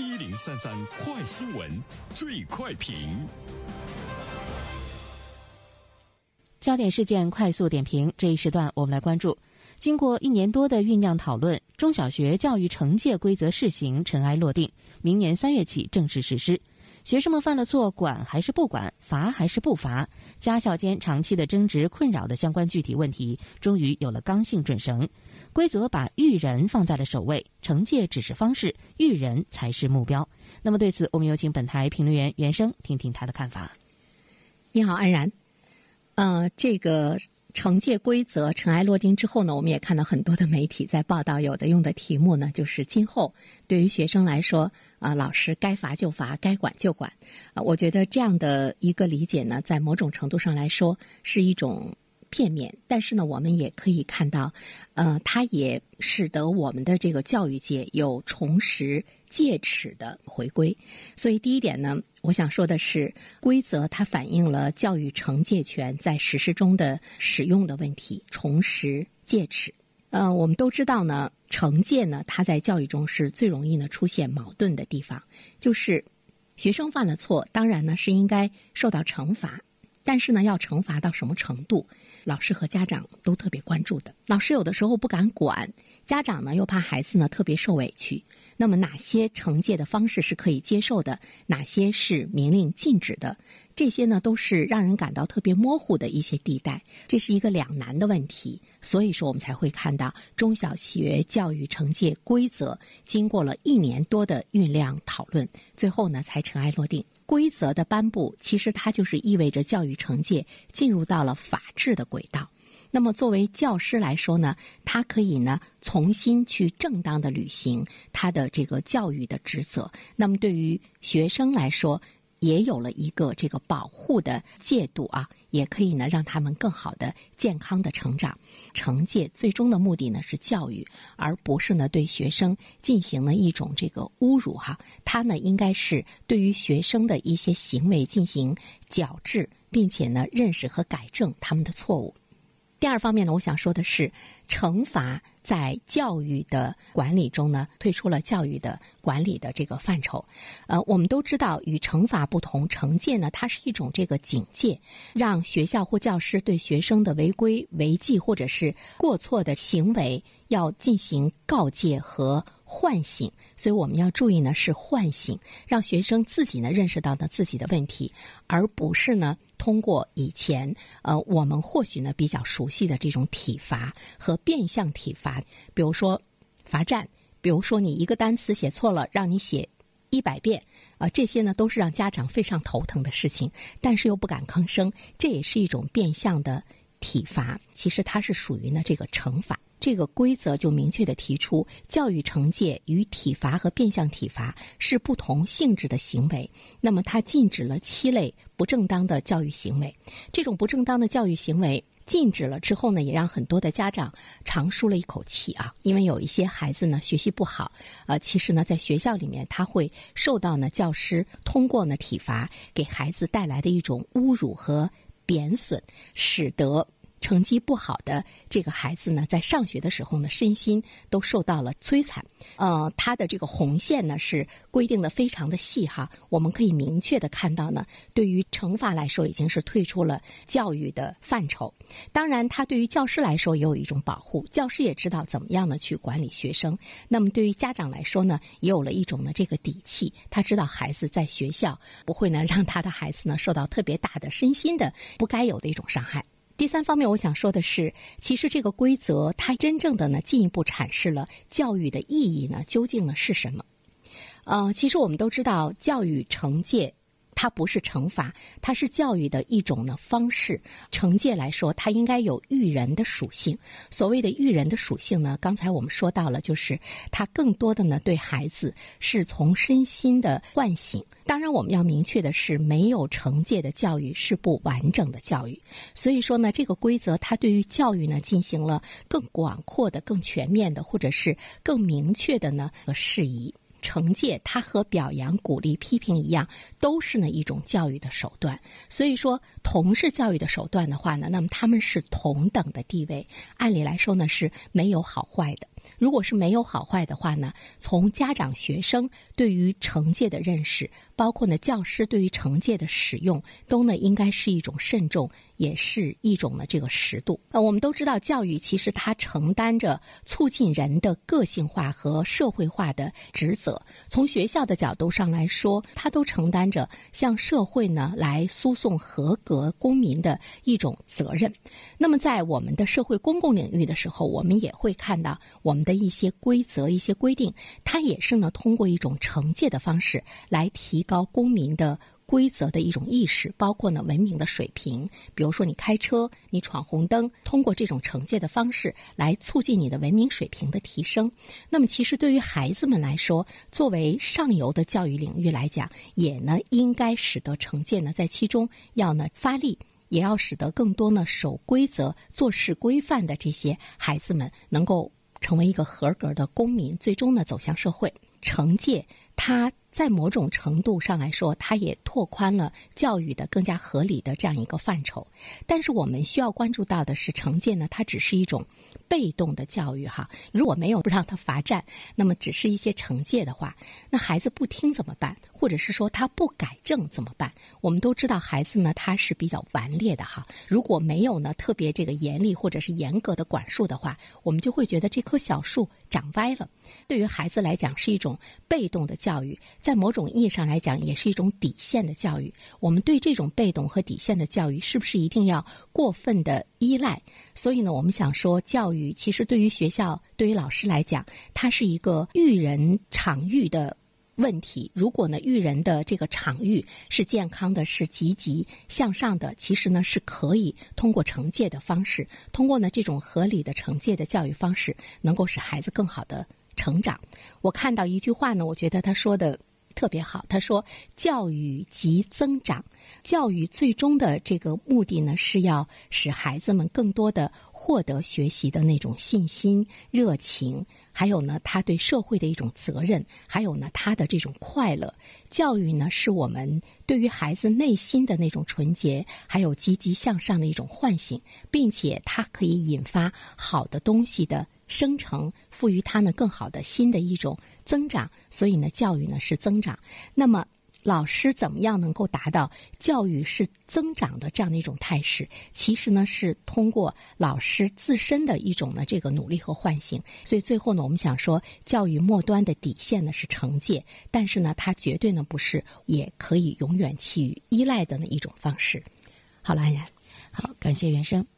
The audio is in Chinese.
一零三三快新闻，最快评。焦点事件快速点评，这一时段我们来关注。经过一年多的酝酿讨论，中小学教育惩戒规则试行尘埃落定，明年三月起正式实施。学生们犯了错，管还是不管，罚还是不罚？家校间长期的争执困扰的相关具体问题，终于有了刚性准绳。规则把育人放在了首位，惩戒只是方式，育人才是目标。那么对此，我们有请本台评论员袁生听听他的看法。你好，安然。呃，这个。惩戒规则尘埃落定之后呢，我们也看到很多的媒体在报道，有的用的题目呢，就是今后对于学生来说，啊，老师该罚就罚，该管就管。啊，我觉得这样的一个理解呢，在某种程度上来说是一种片面，但是呢，我们也可以看到，呃，它也使得我们的这个教育界有重拾。戒尺的回归，所以第一点呢，我想说的是，规则它反映了教育惩戒权在实施中的使用的问题，重拾戒尺。呃，我们都知道呢，惩戒呢，它在教育中是最容易呢出现矛盾的地方，就是学生犯了错，当然呢是应该受到惩罚，但是呢要惩罚到什么程度，老师和家长都特别关注的。老师有的时候不敢管，家长呢又怕孩子呢特别受委屈。那么哪些惩戒的方式是可以接受的？哪些是明令禁止的？这些呢，都是让人感到特别模糊的一些地带。这是一个两难的问题，所以说我们才会看到中小学教育惩戒规则经过了一年多的酝酿讨论，最后呢才尘埃落定。规则的颁布，其实它就是意味着教育惩戒进入到了法治的轨道。那么，作为教师来说呢，他可以呢重新去正当的履行他的这个教育的职责。那么，对于学生来说，也有了一个这个保护的戒度啊，也可以呢让他们更好的健康的成长。惩戒最终的目的呢是教育，而不是呢对学生进行了一种这个侮辱哈。他呢应该是对于学生的一些行为进行矫治，并且呢认识和改正他们的错误。第二方面呢，我想说的是，惩罚在教育的管理中呢，退出了教育的管理的这个范畴。呃，我们都知道，与惩罚不同，惩戒呢，它是一种这个警戒，让学校或教师对学生的违规违纪或者是过错的行为要进行告诫和唤醒。所以我们要注意呢，是唤醒，让学生自己呢认识到呢自己的问题，而不是呢。通过以前呃，我们或许呢比较熟悉的这种体罚和变相体罚，比如说罚站，比如说你一个单词写错了，让你写一百遍，啊，这些呢都是让家长非常头疼的事情，但是又不敢吭声，这也是一种变相的体罚。其实它是属于呢这个惩罚。这个规则就明确的提出，教育惩戒与体罚和变相体罚是不同性质的行为。那么，它禁止了七类不正当的教育行为。这种不正当的教育行为禁止了之后呢，也让很多的家长长舒了一口气啊。因为有一些孩子呢学习不好，呃，其实呢在学校里面他会受到呢教师通过呢体罚给孩子带来的一种侮辱和贬损，使得。成绩不好的这个孩子呢，在上学的时候呢，身心都受到了摧残。呃，他的这个红线呢是规定的非常的细哈，我们可以明确的看到呢，对于惩罚来说已经是退出了教育的范畴。当然，他对于教师来说也有一种保护，教师也知道怎么样的去管理学生。那么对于家长来说呢，也有了一种呢这个底气，他知道孩子在学校不会呢让他的孩子呢受到特别大的身心的不该有的一种伤害。第三方面，我想说的是，其实这个规则它真正的呢，进一步阐释了教育的意义呢，究竟呢是什么？呃，其实我们都知道，教育惩戒。它不是惩罚，它是教育的一种呢方式。惩戒来说，它应该有育人的属性。所谓的育人的属性呢，刚才我们说到了，就是它更多的呢对孩子是从身心的唤醒。当然，我们要明确的是，没有惩戒的教育是不完整的教育。所以说呢，这个规则它对于教育呢进行了更广阔的、更全面的，或者是更明确的呢和适宜。惩戒它和表扬、鼓励、批评一样，都是呢一种教育的手段。所以说，同是教育的手段的话呢，那么他们是同等的地位。按理来说呢，是没有好坏的。如果是没有好坏的话呢，从家长、学生对于惩戒的认识，包括呢教师对于惩戒的使用，都呢应该是一种慎重。也是一种呢，这个适度。呃，我们都知道，教育其实它承担着促进人的个性化和社会化的职责。从学校的角度上来说，它都承担着向社会呢来输送合格公民的一种责任。那么，在我们的社会公共领域的时候，我们也会看到我们的一些规则、一些规定，它也是呢通过一种惩戒的方式来提高公民的。规则的一种意识，包括呢文明的水平。比如说，你开车，你闯红灯，通过这种惩戒的方式来促进你的文明水平的提升。那么，其实对于孩子们来说，作为上游的教育领域来讲，也呢应该使得惩戒呢在其中要呢发力，也要使得更多呢守规则、做事规范的这些孩子们能够成为一个合格的公民，最终呢走向社会。惩戒它。在某种程度上来说，它也拓宽了教育的更加合理的这样一个范畴。但是我们需要关注到的是，惩戒呢，它只是一种被动的教育哈。如果没有不让他罚站，那么只是一些惩戒的话，那孩子不听怎么办？或者是说他不改正怎么办？我们都知道孩子呢，他是比较顽劣的哈。如果没有呢特别这个严厉或者是严格的管束的话，我们就会觉得这棵小树长歪了。对于孩子来讲，是一种被动的教育。在某种意义上来讲，也是一种底线的教育。我们对这种被动和底线的教育，是不是一定要过分的依赖？所以呢，我们想说，教育其实对于学校、对于老师来讲，它是一个育人场域的问题。如果呢，育人的这个场域是健康的、是积极向上的，其实呢，是可以通过惩戒的方式，通过呢这种合理的惩戒的教育方式，能够使孩子更好的成长。我看到一句话呢，我觉得他说的。特别好，他说：“教育即增长，教育最终的这个目的呢，是要使孩子们更多的获得学习的那种信心、热情，还有呢，他对社会的一种责任，还有呢，他的这种快乐。教育呢，是我们对于孩子内心的那种纯洁，还有积极向上的一种唤醒，并且它可以引发好的东西的生成，赋予他呢更好的新的一种。”增长，所以呢，教育呢是增长。那么，老师怎么样能够达到教育是增长的这样的一种态势？其实呢，是通过老师自身的一种呢这个努力和唤醒。所以最后呢，我们想说，教育末端的底线呢是惩戒，但是呢，它绝对呢不是也可以永远弃于依赖的那一种方式。好了，安然，好，感谢原生。